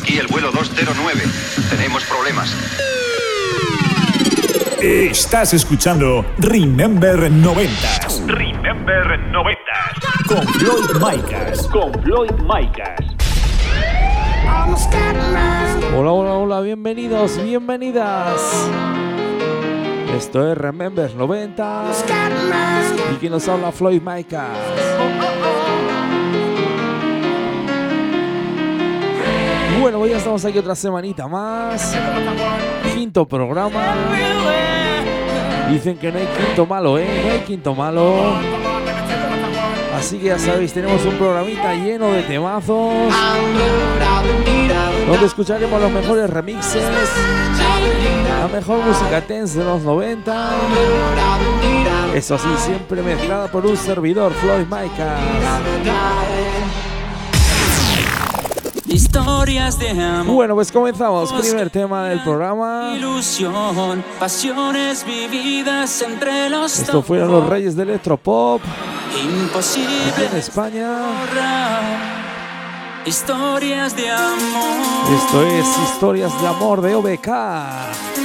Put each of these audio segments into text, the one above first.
Aquí el vuelo 209. Tenemos problemas. Estás escuchando Remember 90 Remember 90. con Floyd Micas. Con Floyd Micas. Hola, hola, hola, bienvenidos, bienvenidas. Esto es Remember 90 y quien nos habla Floyd Micas. Bueno, pues ya estamos aquí otra semanita más. Quinto programa. Dicen que no hay quinto malo, ¿eh? No hay quinto malo. Así que ya sabéis, tenemos un programita lleno de temazos. Donde escucharemos los mejores remixes. La mejor música tense de los 90. Eso sí, siempre mezclada por un servidor, Floyd Micas. Historias de amor. Bueno, pues comenzamos. Primer tema del programa. Ilusión, pasiones vividas entre los Estos fueron los reyes del electropop Imposible aquí en España. Historias de amor. Esto es Historias de Amor de OBK.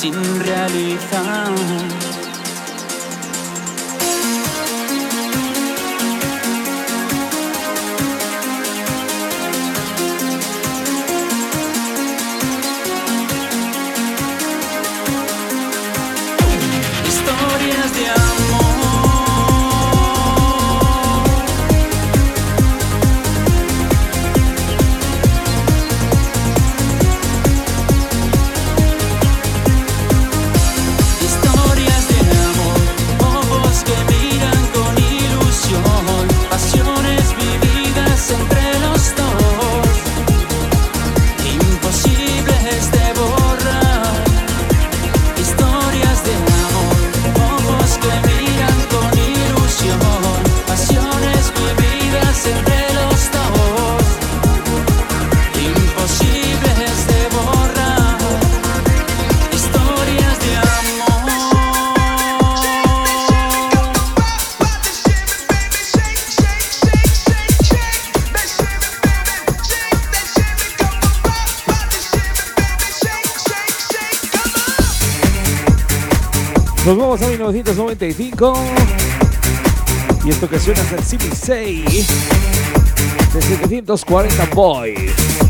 Sin 1995. Y esto que suena es el 6 de 740 Boys.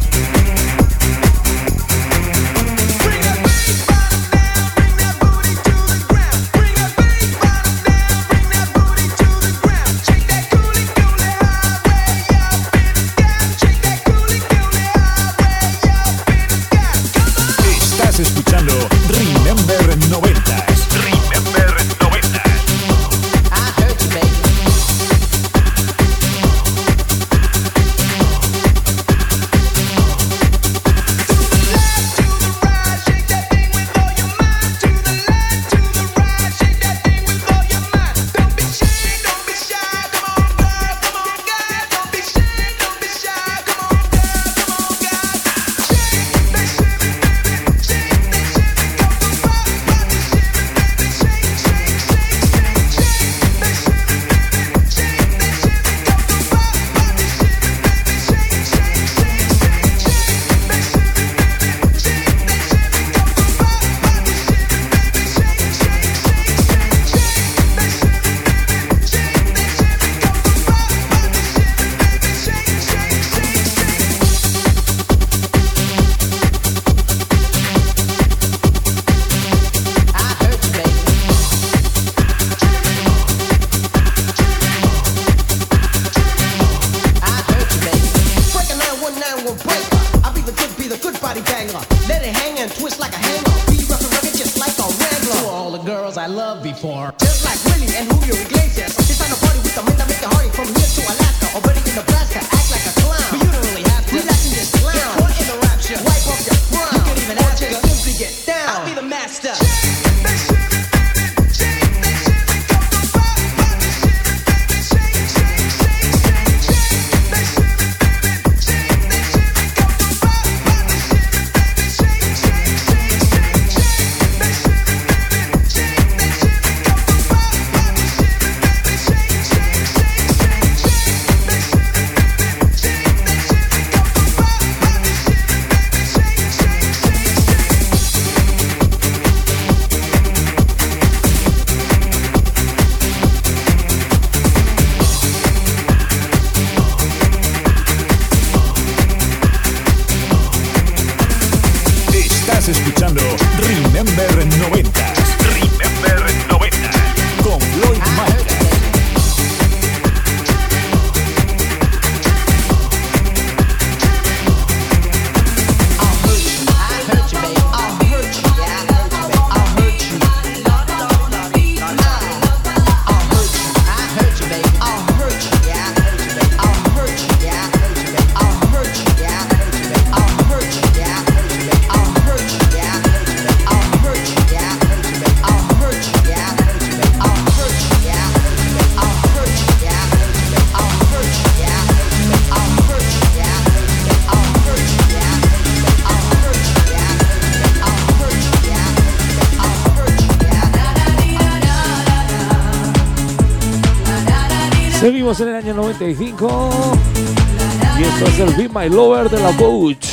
gangster. año 95. Y esto es el Be My Lover de la Coach.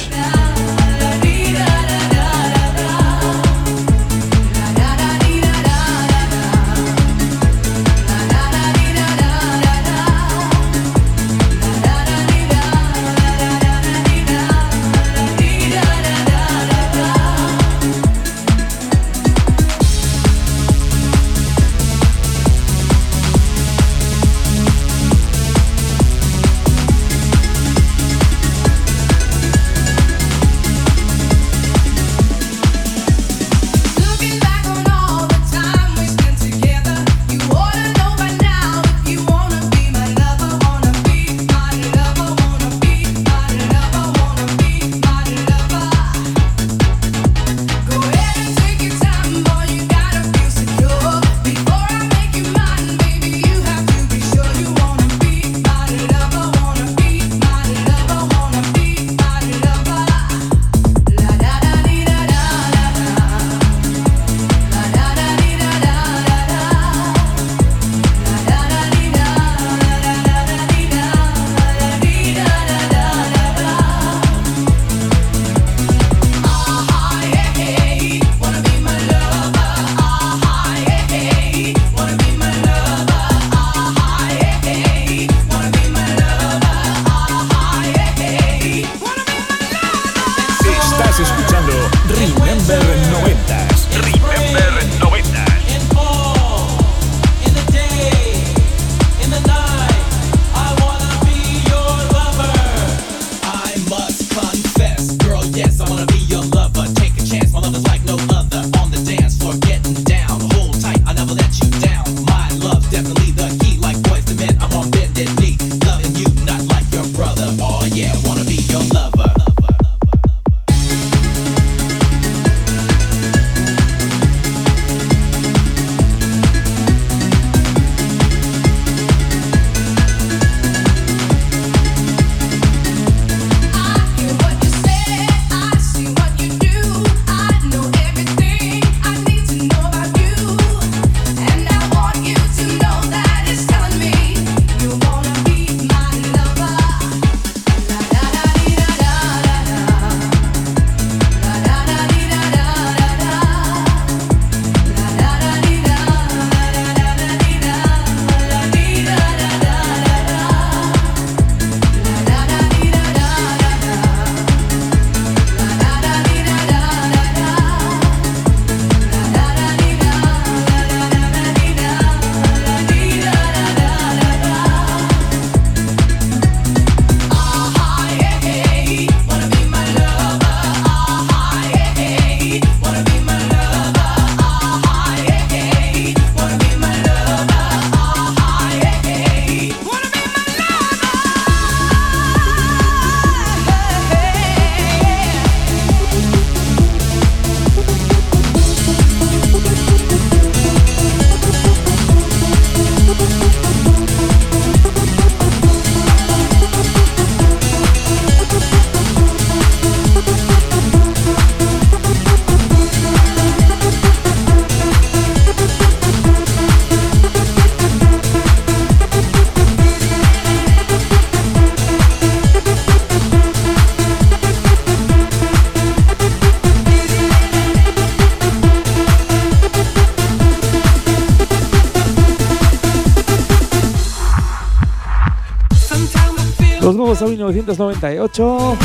1998.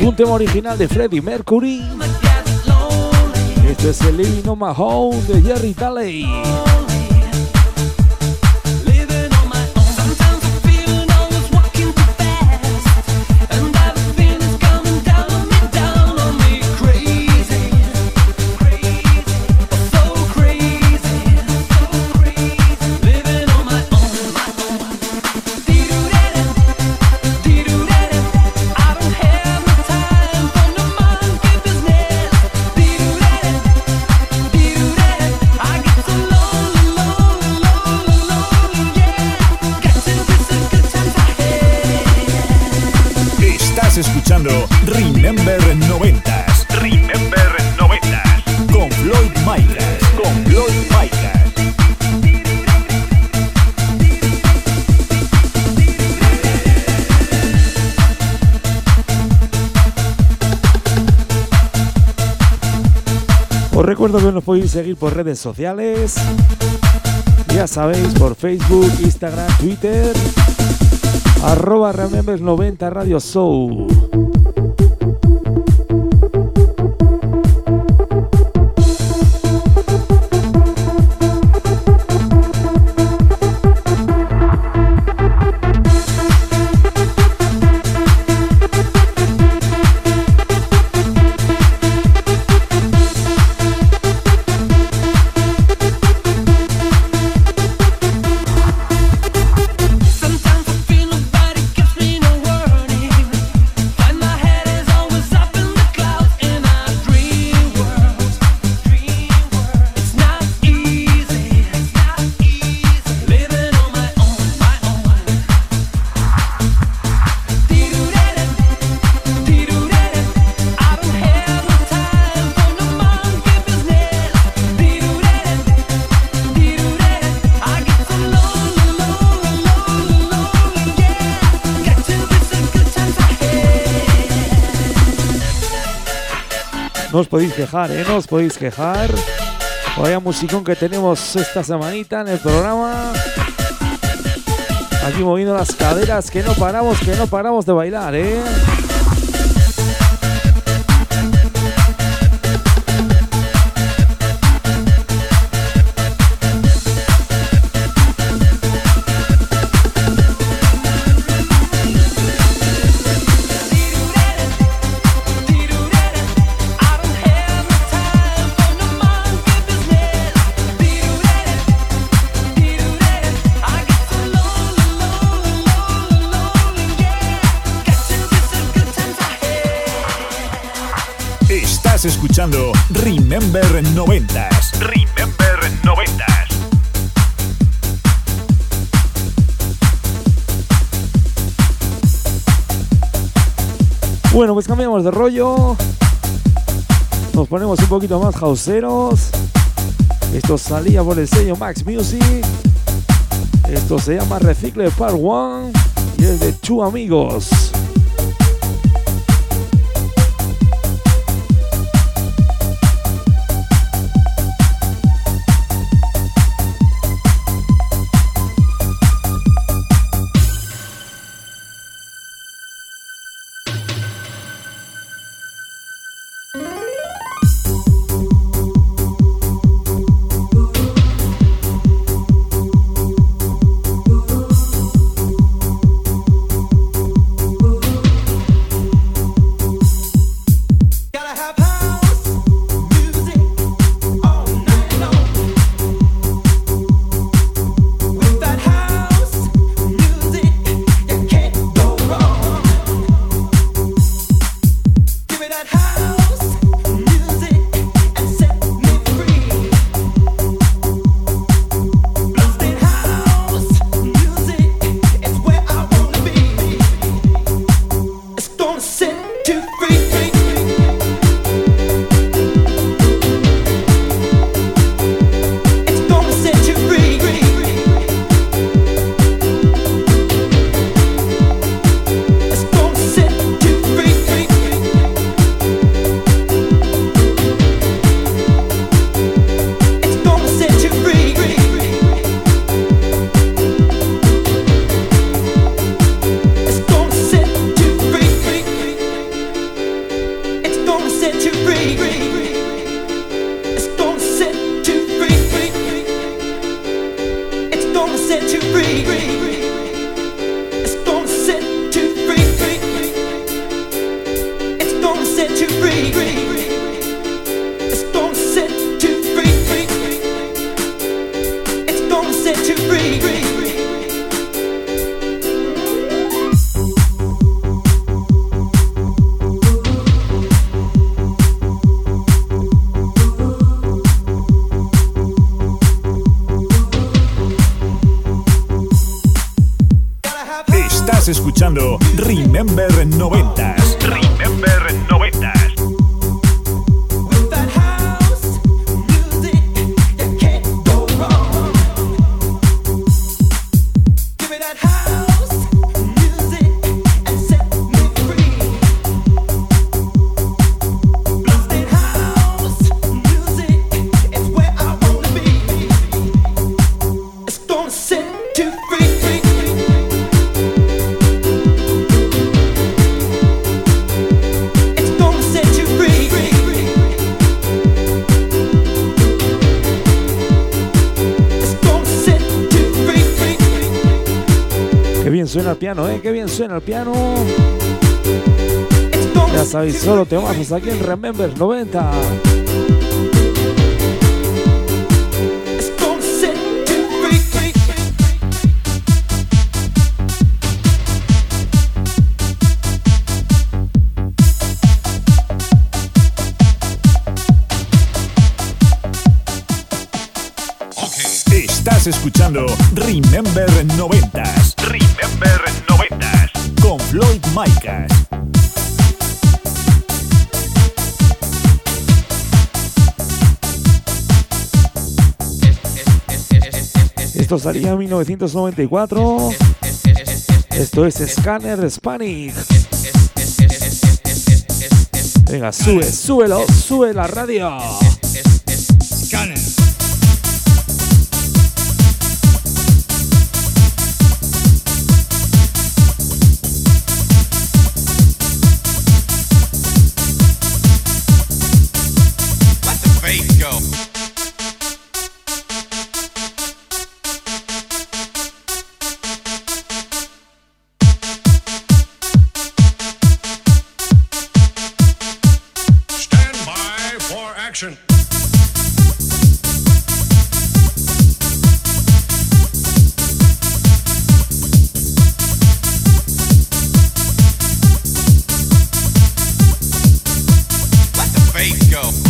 Un tema original de Freddie Mercury. Esto es el Living on My Home de Jerry Talley. Nos podéis seguir por redes sociales. Ya sabéis, por Facebook, Instagram, Twitter. Arroba Remembers 90 Radio Show. No os podéis quejar, ¿eh? No os podéis quejar. Vaya musicón que tenemos esta semanita en el programa. Aquí moviendo las caderas, que no paramos, que no paramos de bailar, ¿eh? Escuchando Remember 90s. Remember 90s. Bueno, pues cambiamos de rollo. Nos ponemos un poquito más houseeros. Esto salía por el sello Max Music. Esto se llama Recicle Part 1 y es de Chu Amigos. suena el piano, ¿eh? Qué bien suena el piano. Ya sabéis, solo te vamos aquí en Remember 90. escuchando Remember 90. Esto salía en 1994. Esto es Scanner Spanish. Venga, sube, súbelo, sube la radio. go.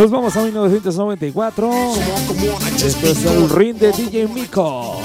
Nos vamos a 1994. Esto es el ring de DJ Miko.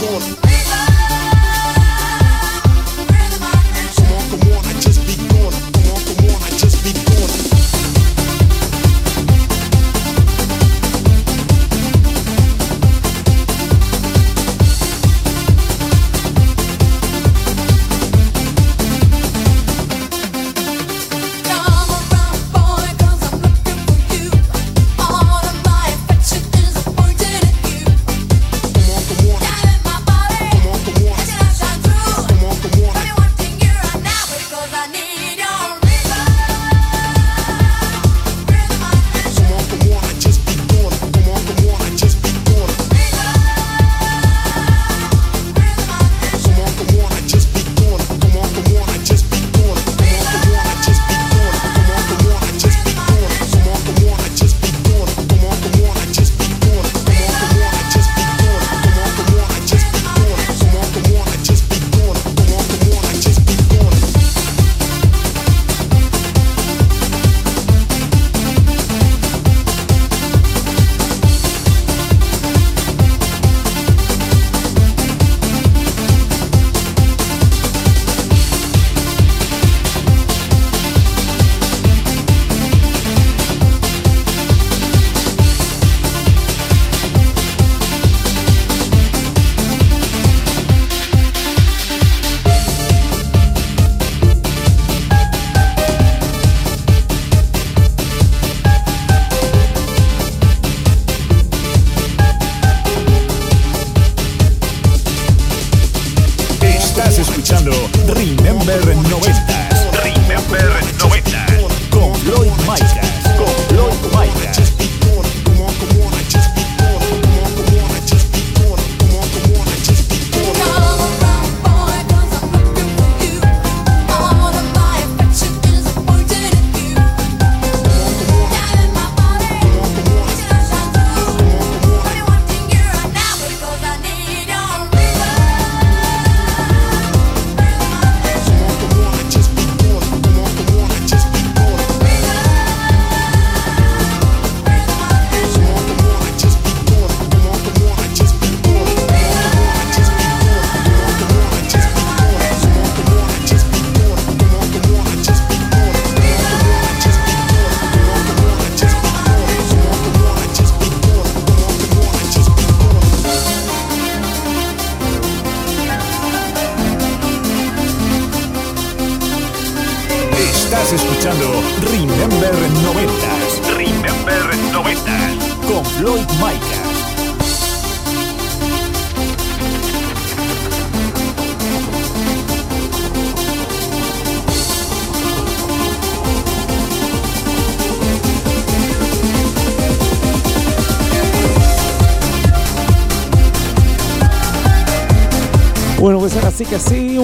Remember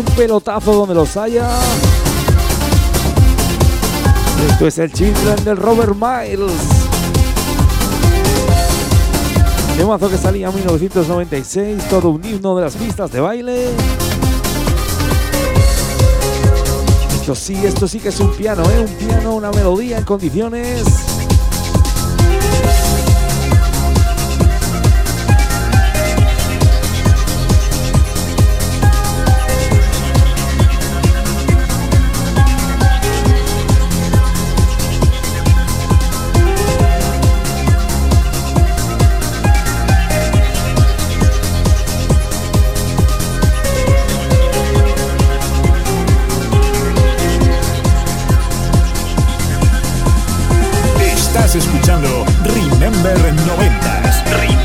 un pelotazo donde los haya. Esto es el Children del Robert Miles. Temazo que salía en 1996, todo un himno de las pistas de baile. Esto sí, esto sí que es un piano, ¿eh? Un piano, una melodía en condiciones. Number 90.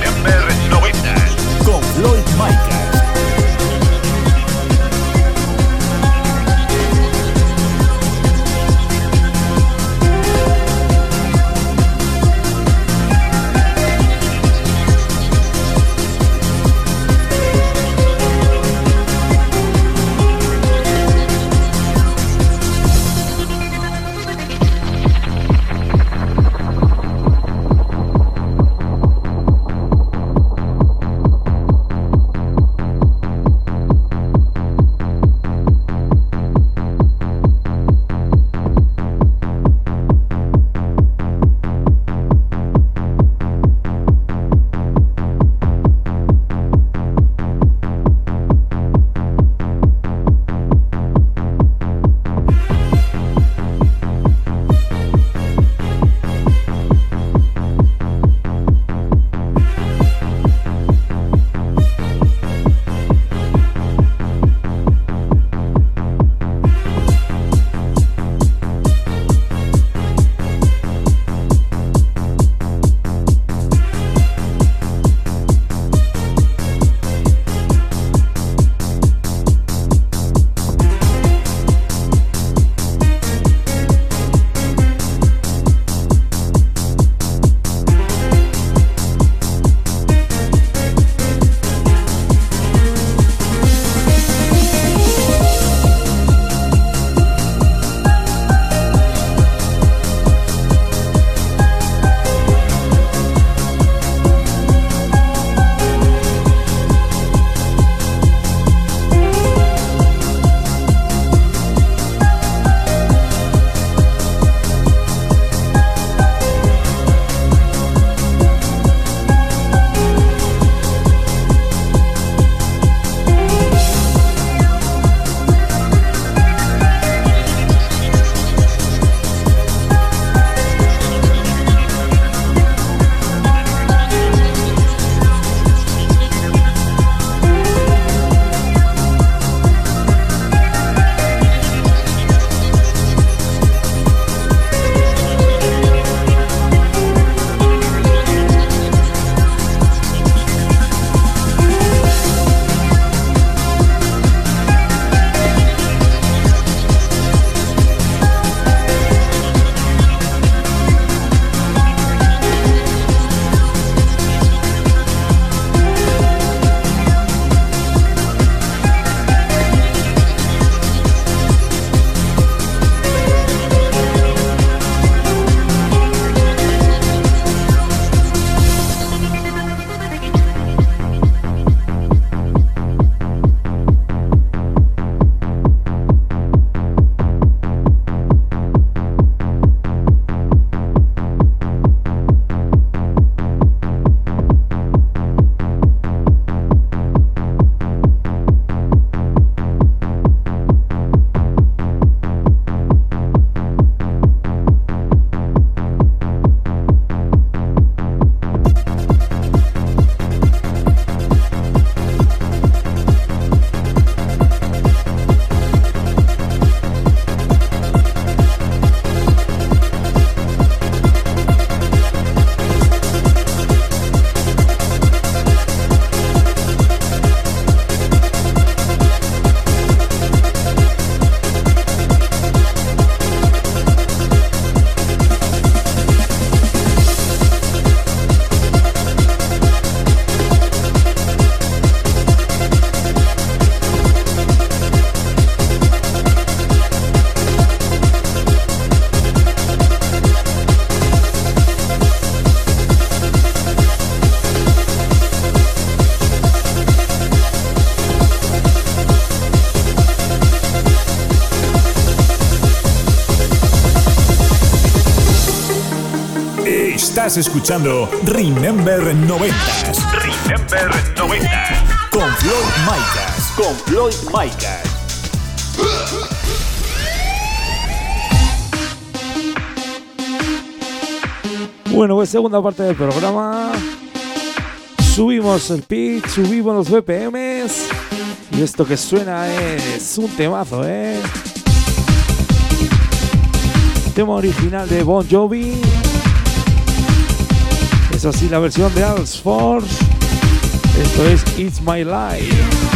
Estás escuchando Remember 90 Remember 90 Con Floyd Micas. Con Floyd Micas. Bueno, pues segunda parte del programa. Subimos el pitch, subimos los BPMs. Y esto que suena es un temazo, ¿eh? Tema original de Bon Jovi así la versión de Al's Force. Esto es It's My Life.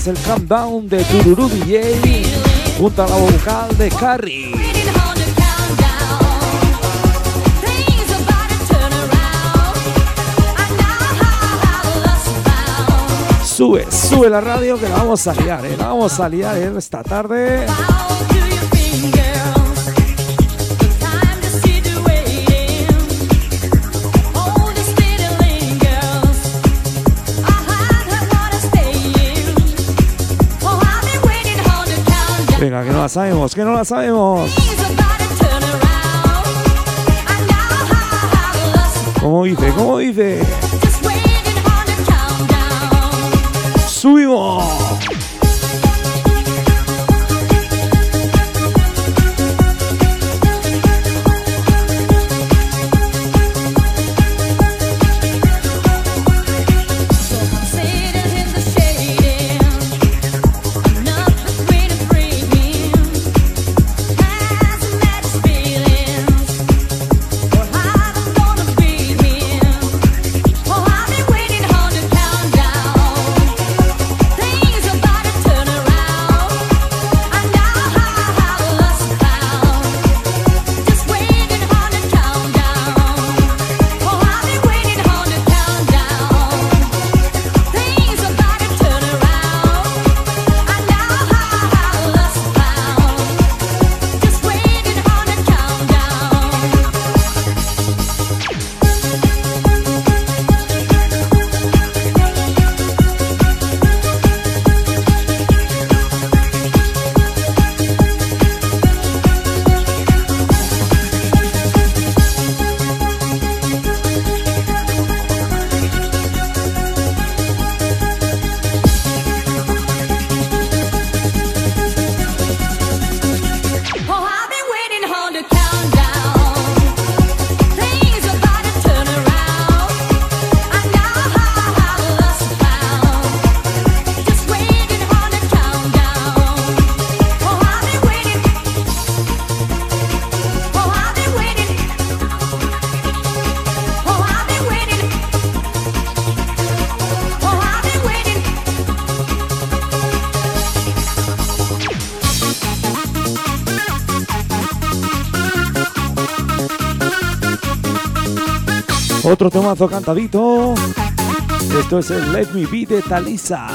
es el countdown de Tururu DJ junto a la vocal de Carrie. Sube, sube la radio que la vamos a liar, eh, la vamos a liar esta tarde. sabemos? ¿Qué no la sabemos? ¿Cómo dice? ¿Cómo dice? ¡Subimos! Otro tomazo cantadito. Esto es el Let Me Be de Talisa.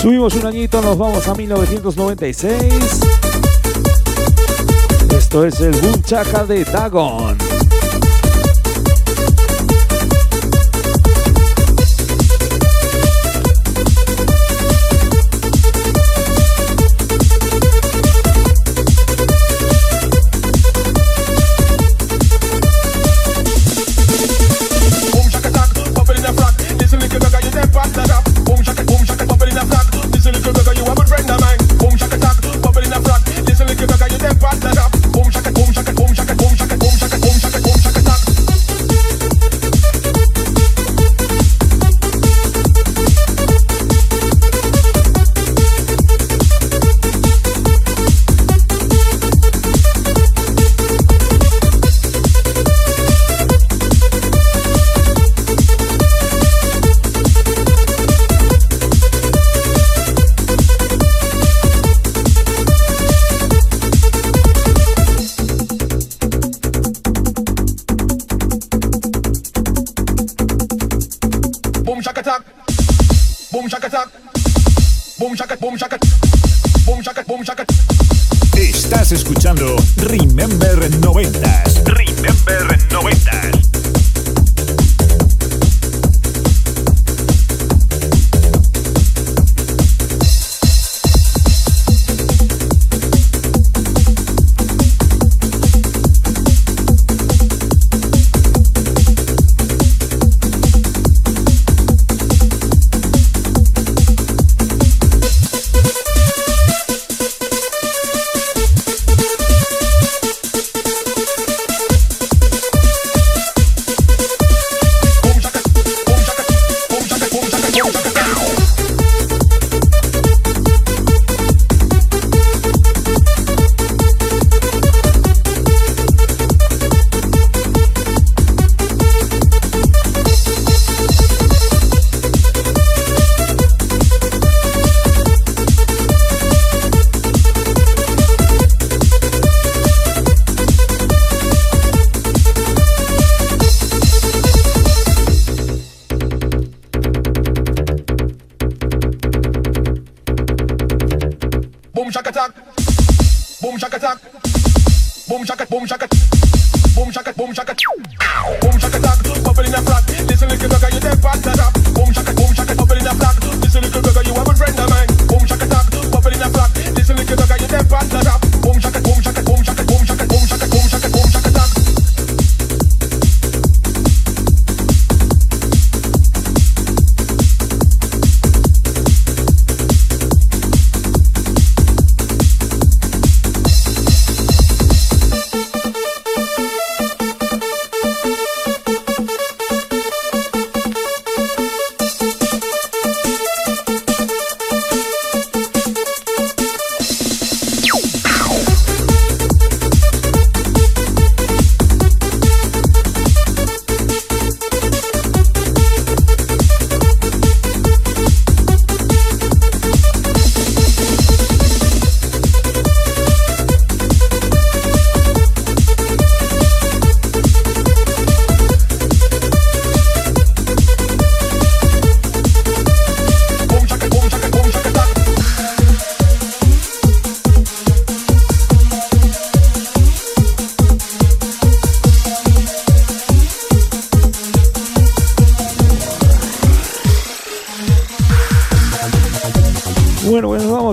Subimos un añito, nos vamos a 1996. Esto es el Boom Chaka de Dagon.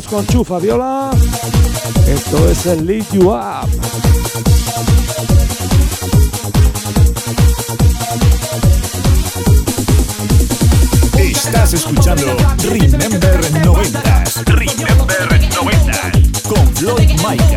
con chufa, viola. Esto es el Lead You Up. Estás escuchando Remember 90 Remember 90 con Floyd Mike.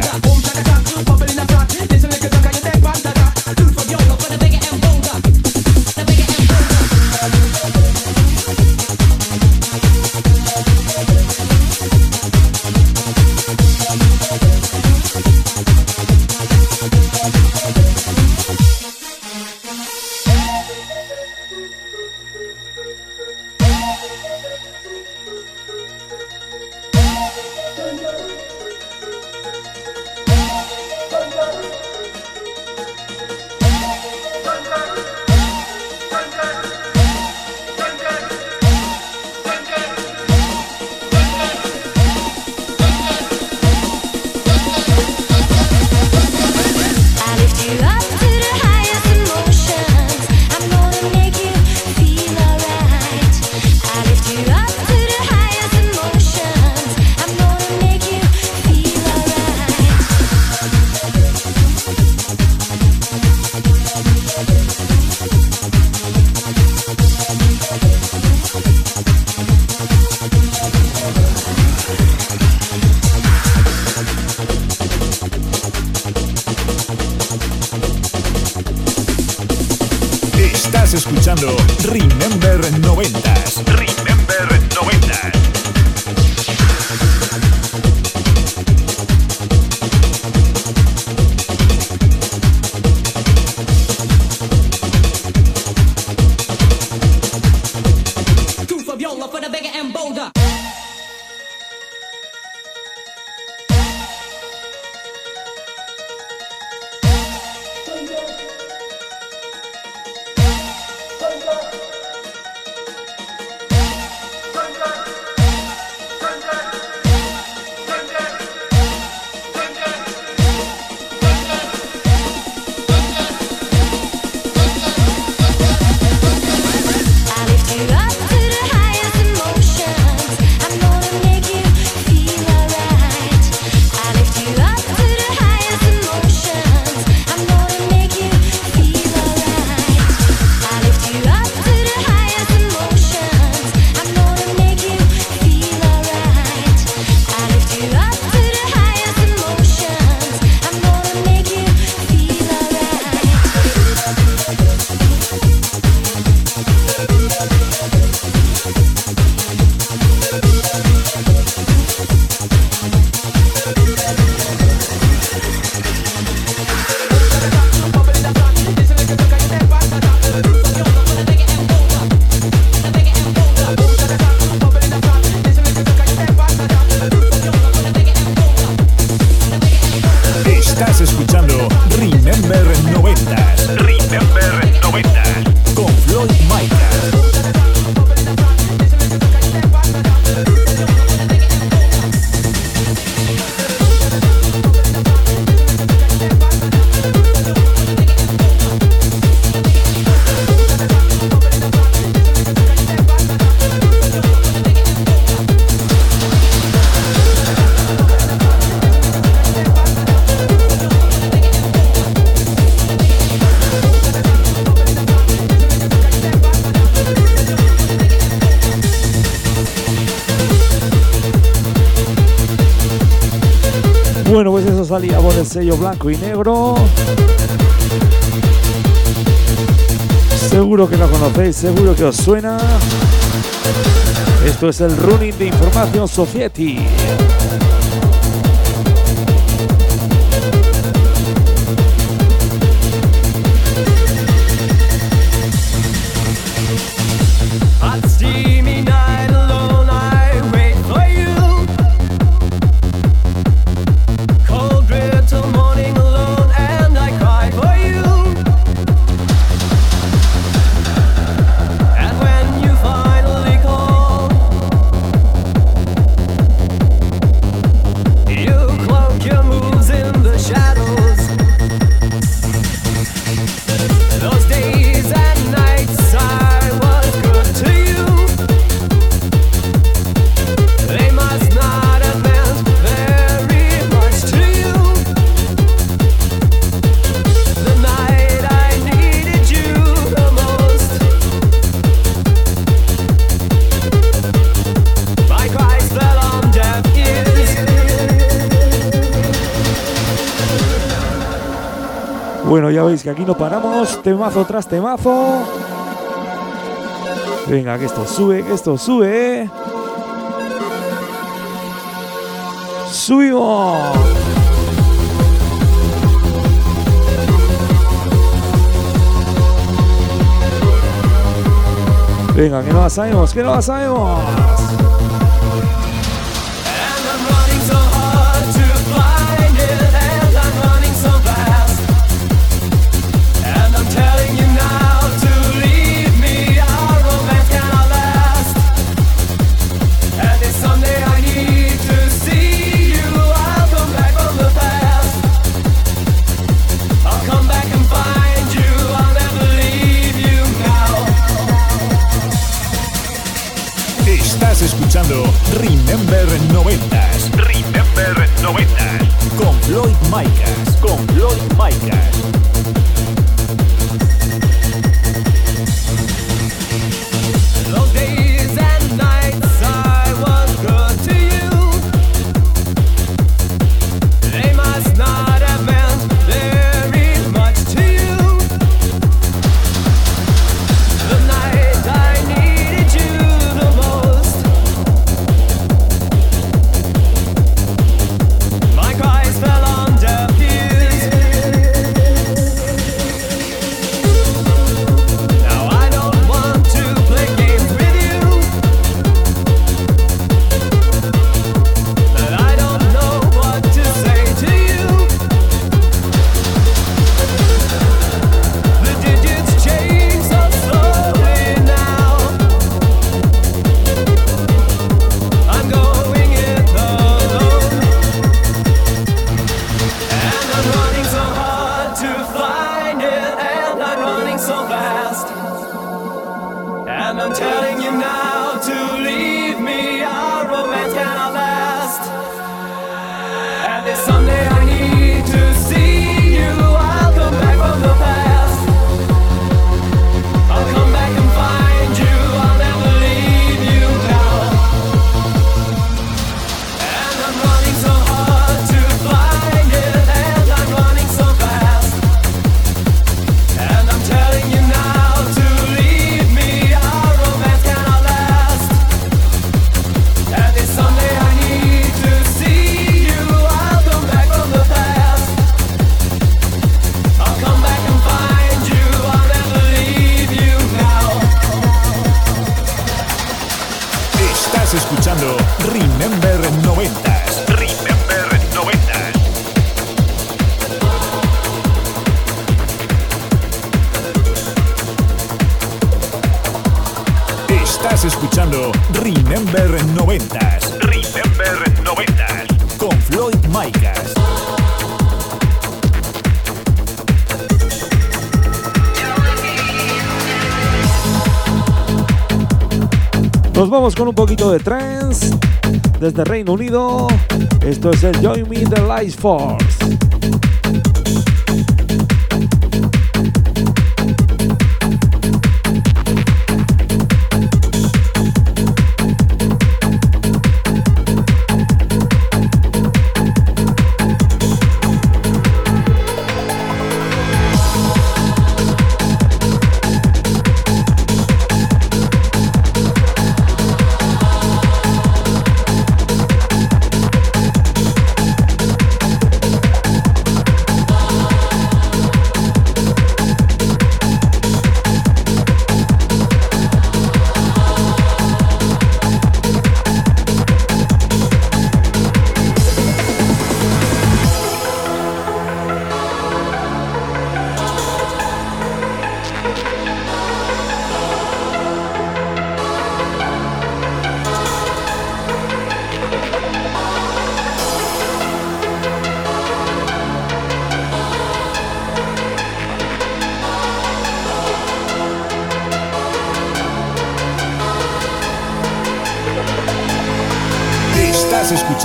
salía por el sello blanco y negro. Seguro que lo conocéis, seguro que os suena. Esto es el running de Información Society. que aquí no paramos. Temazo tras temazo. Venga, que esto sube, que esto sube. Subimos. Venga, que no la sabemos, que no la sabemos. vamos con un poquito de trance desde Reino Unido. Esto es el Join Me the Life Force.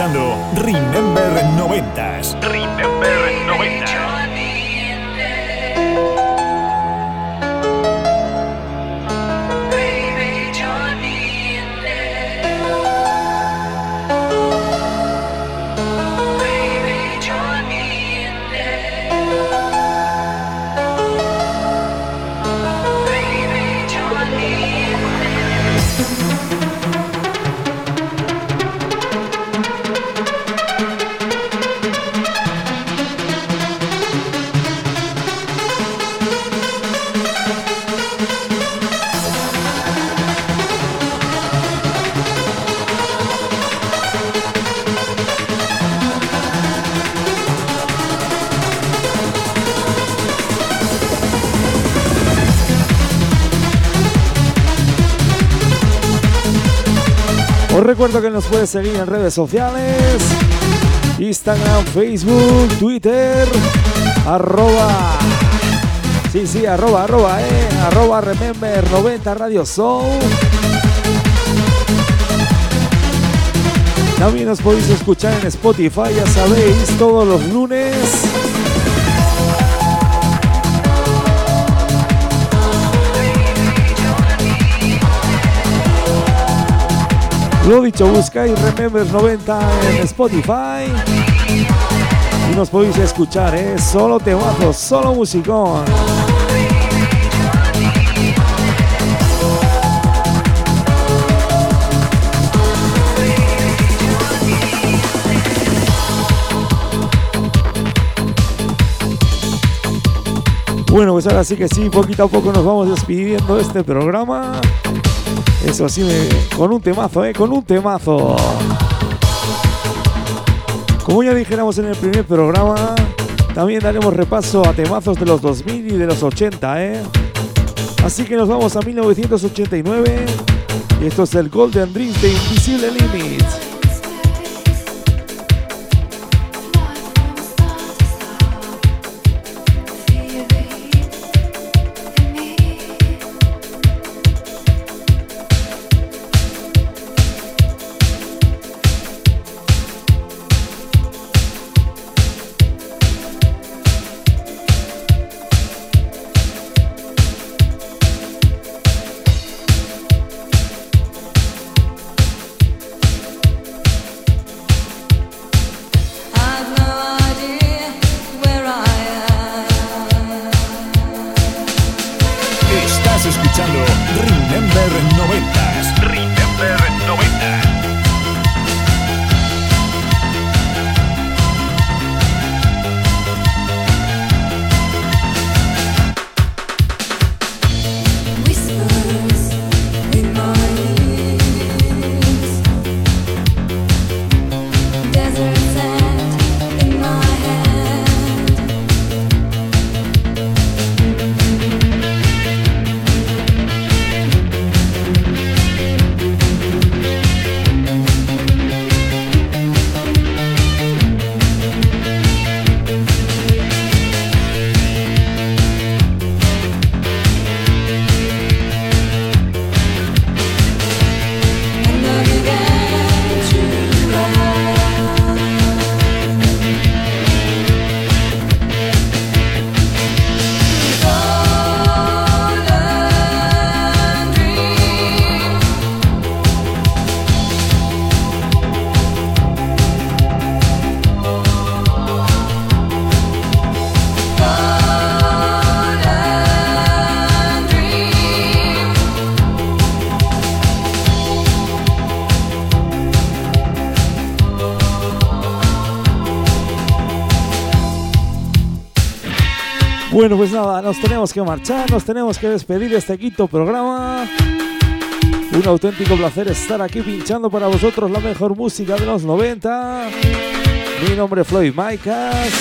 Escuchando que nos puedes seguir en redes sociales, Instagram, Facebook, Twitter, arroba, sí, sí, arroba, arroba, eh, arroba Remember 90 Radio Show. También nos podéis escuchar en Spotify, ya sabéis, todos los lunes. Lo dicho, buscáis Remembers 90 en Spotify. Y nos podéis escuchar, ¿eh? Solo temazos, solo musicón. Bueno, pues ahora sí que sí, poquito a poco nos vamos despidiendo de este programa. Eso sí, me- con un temazo, ¿eh? Con un temazo. Como ya dijéramos en el primer programa, también daremos repaso a temazos de los 2000 y de los 80, ¿eh? Así que nos vamos a 1989 y esto es el Golden Dreams de Invisible Limits. Bueno, pues nada, nos tenemos que marchar, nos tenemos que despedir de este quinto programa. Un auténtico placer estar aquí pinchando para vosotros la mejor música de los 90. Mi nombre es Floyd Maicas.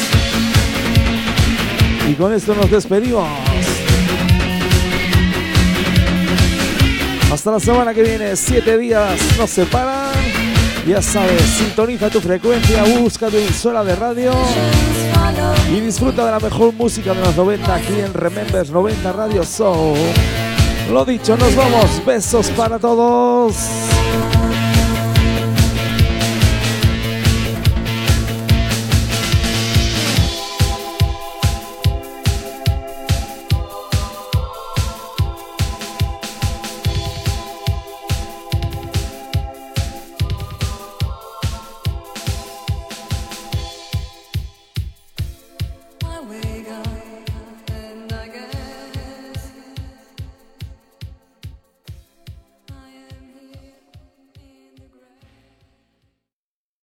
Y con esto nos despedimos. Hasta la semana que viene, siete días nos separan. Ya sabes, sintoniza tu frecuencia, busca tu emisora de radio y disfruta de la mejor música de los 90 aquí en Remembers 90 Radio Show. Lo dicho, nos vamos. Besos para todos.